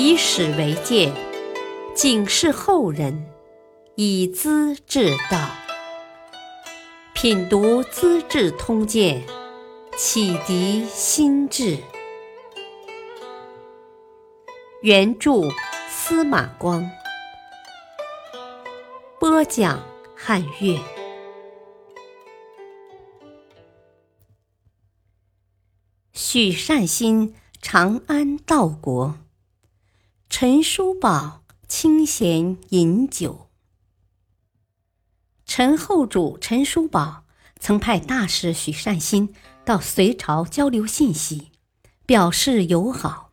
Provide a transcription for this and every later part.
以史为鉴，警示后人，以资治道。品读《资治通鉴》，启迪心智。原著司马光，播讲汉乐。许善心长安道国。陈叔宝清闲饮酒。陈后主陈叔宝曾派大使许善心到隋朝交流信息，表示友好。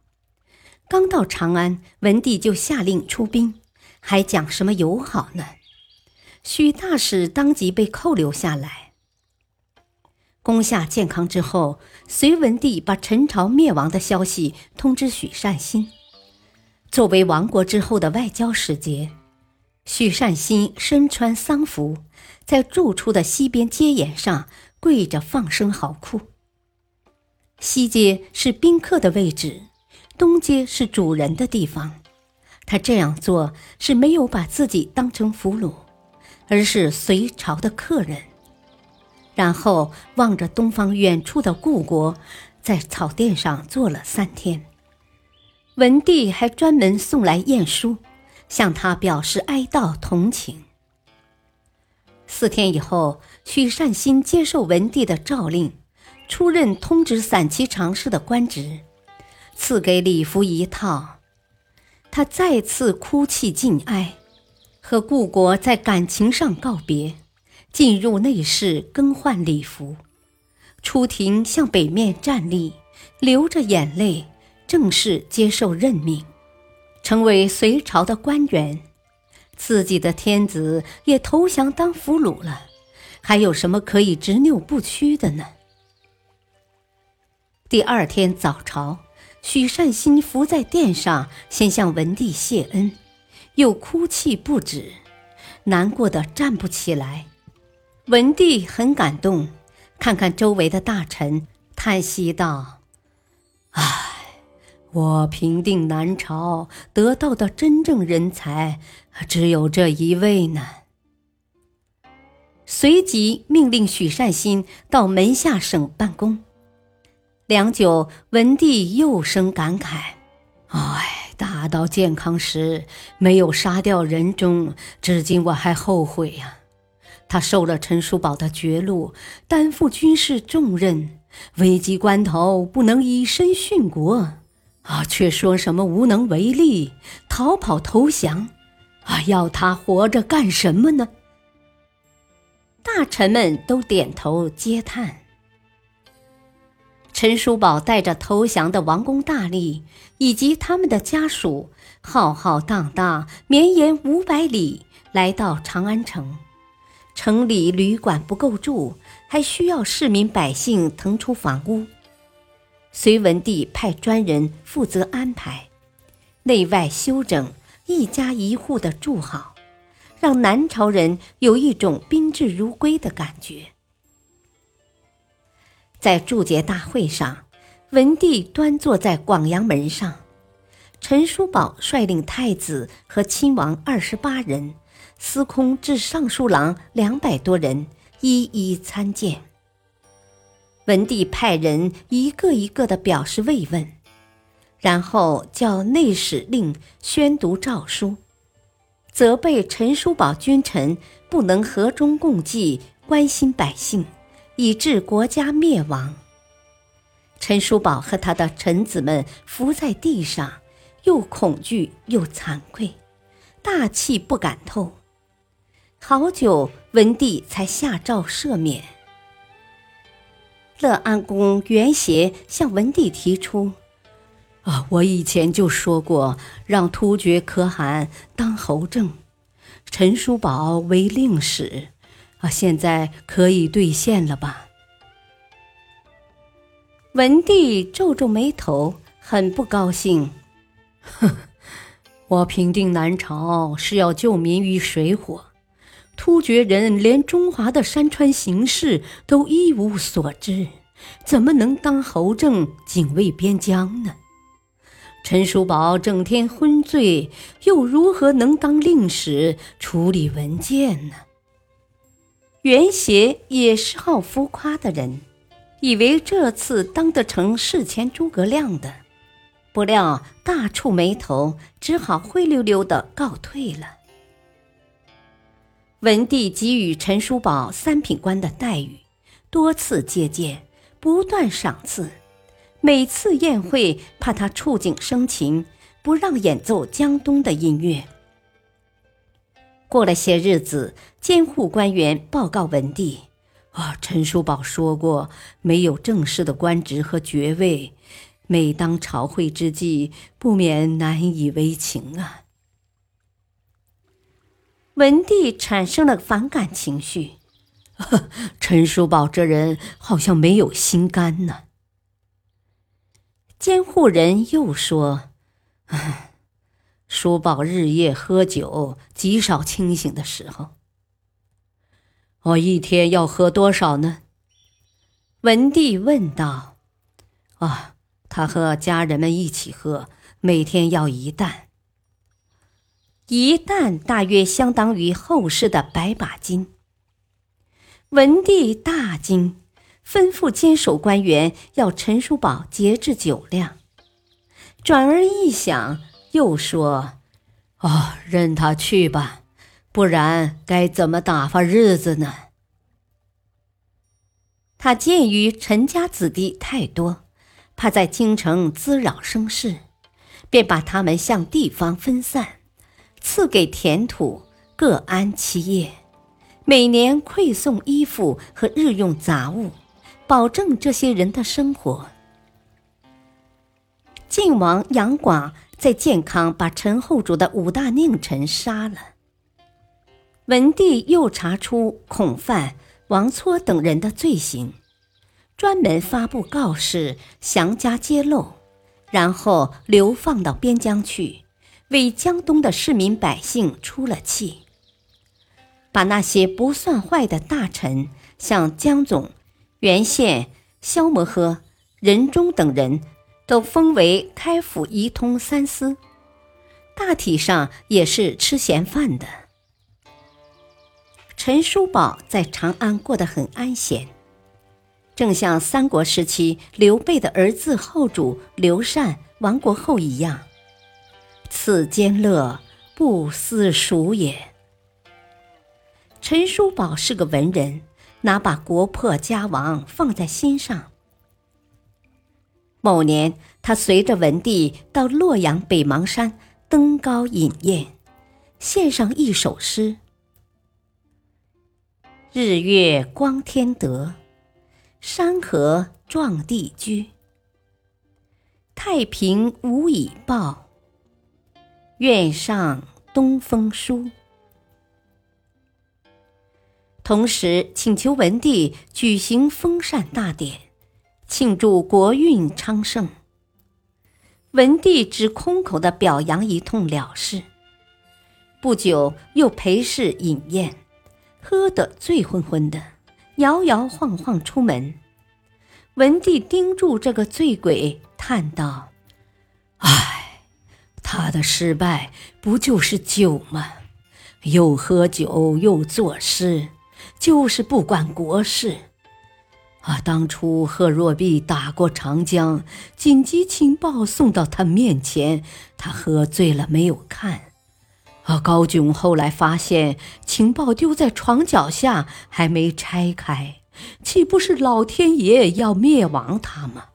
刚到长安，文帝就下令出兵，还讲什么友好呢？许大使当即被扣留下来。攻下建康之后，隋文帝把陈朝灭亡的消息通知许善心。作为亡国之后的外交使节，许善心身穿丧服，在住处的西边街沿上跪着放声嚎哭。西街是宾客的位置，东街是主人的地方。他这样做是没有把自己当成俘虏，而是隋朝的客人。然后望着东方远处的故国，在草甸上坐了三天。文帝还专门送来晏书，向他表示哀悼同情。四天以后，许善心接受文帝的诏令，出任通直散骑常侍的官职，赐给礼服一套。他再次哭泣尽哀，和故国在感情上告别，进入内室更换礼服，出庭向北面站立，流着眼泪。正式接受任命，成为隋朝的官员，自己的天子也投降当俘虏了，还有什么可以执拗不屈的呢？第二天早朝，许善心伏在殿上，先向文帝谢恩，又哭泣不止，难过的站不起来。文帝很感动，看看周围的大臣，叹息道：“唉。”我平定南朝得到的真正人才，只有这一位呢。随即命令许善心到门下省办公。良久，文帝又生感慨：“哎，打到建康时没有杀掉仁忠，至今我还后悔呀。他受了陈叔宝的绝路，担负军事重任，危急关头不能以身殉国。”啊！却说什么无能为力，逃跑投降，啊！要他活着干什么呢？大臣们都点头嗟叹。陈叔宝带着投降的王公大吏以及他们的家属，浩浩荡荡绵延五百里，来到长安城。城里旅馆不够住，还需要市民百姓腾出房屋。隋文帝派专人负责安排，内外修整，一家一户的住好，让南朝人有一种宾至如归的感觉。在祝捷大会上，文帝端坐在广阳门上，陈叔宝率领太子和亲王二十八人，司空至尚书郎两百多人，一一参见。文帝派人一个一个的表示慰问，然后叫内史令宣读诏书，责备陈叔宝君臣不能和衷共济，关心百姓，以致国家灭亡。陈叔宝和他的臣子们伏在地上，又恐惧又惭愧，大气不敢透。好久，文帝才下诏赦免。乐安公袁协向文帝提出：“啊，我以前就说过，让突厥可汗当侯正，陈叔宝为令史，啊，现在可以兑现了吧？”文帝皱皱眉头，很不高兴：“哼，我平定南朝是要救民于水火。”突厥人连中华的山川形势都一无所知，怎么能当侯正警卫边疆呢？陈叔宝整天昏醉，又如何能当令史处理文件呢？袁协也是好浮夸的人，以为这次当得成事前诸葛亮的，不料大触眉头，只好灰溜溜的告退了。文帝给予陈叔宝三品官的待遇，多次接见，不断赏赐。每次宴会，怕他触景生情，不让演奏江东的音乐。过了些日子，监护官员报告文帝：“啊，陈叔宝说过，没有正式的官职和爵位，每当朝会之际，不免难以为情啊。”文帝产生了反感情绪，陈叔宝这人好像没有心肝呢。监护人又说：“ 叔宝日夜喝酒，极少清醒的时候。我一天要喝多少呢？”文帝问道。“啊，他和家人们一起喝，每天要一担。”一担大约相当于后世的百把金。文帝大惊，吩咐监守官员要陈叔宝节制酒量。转而一想，又说：“哦，任他去吧，不然该怎么打发日子呢？”他鉴于陈家子弟太多，怕在京城滋扰生事，便把他们向地方分散。赐给田土，各安其业。每年馈送衣服和日用杂物，保证这些人的生活。晋王杨广在建康把陈后主的五大佞臣杀了。文帝又查出孔范、王撮等人的罪行，专门发布告示，详加揭露，然后流放到边疆去。为江东的市民百姓出了气，把那些不算坏的大臣，像江总、袁宪、萧摩诃、任忠等人，都封为开府仪通三司，大体上也是吃闲饭的。陈叔宝在长安过得很安闲，正像三国时期刘备的儿子后主刘禅亡国后一样。此间乐，不思蜀也。陈叔宝是个文人，哪把国破家亡放在心上？某年，他随着文帝到洛阳北邙山登高饮宴，献上一首诗：“日月光天德，山河壮地居。太平无以报。”愿上东风书。同时请求文帝举行封禅大典，庆祝国运昌盛。文帝只空口的表扬一通了事，不久又陪侍饮宴，喝得醉昏昏的，摇摇晃晃出门。文帝盯住这个醉鬼，叹道：“。”他的失败不就是酒吗？又喝酒又作诗，就是不管国事。啊，当初贺若弼打过长江，紧急情报送到他面前，他喝醉了没有看。啊，高炯后来发现情报丢在床脚下，还没拆开，岂不是老天爷要灭亡他吗？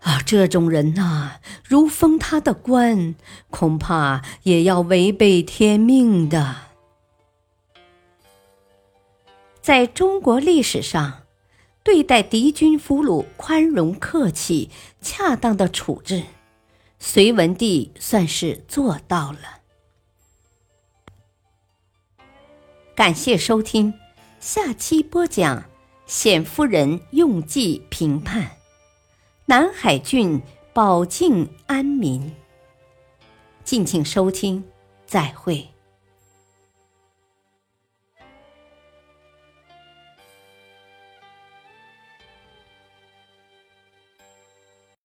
啊，这种人呐，如封他的官，恐怕也要违背天命的。在中国历史上，对待敌军俘虏宽容客气、恰当的处置，隋文帝算是做到了。感谢收听，下期播讲冼夫人用计评判。南海郡保境安民。敬请收听，再会。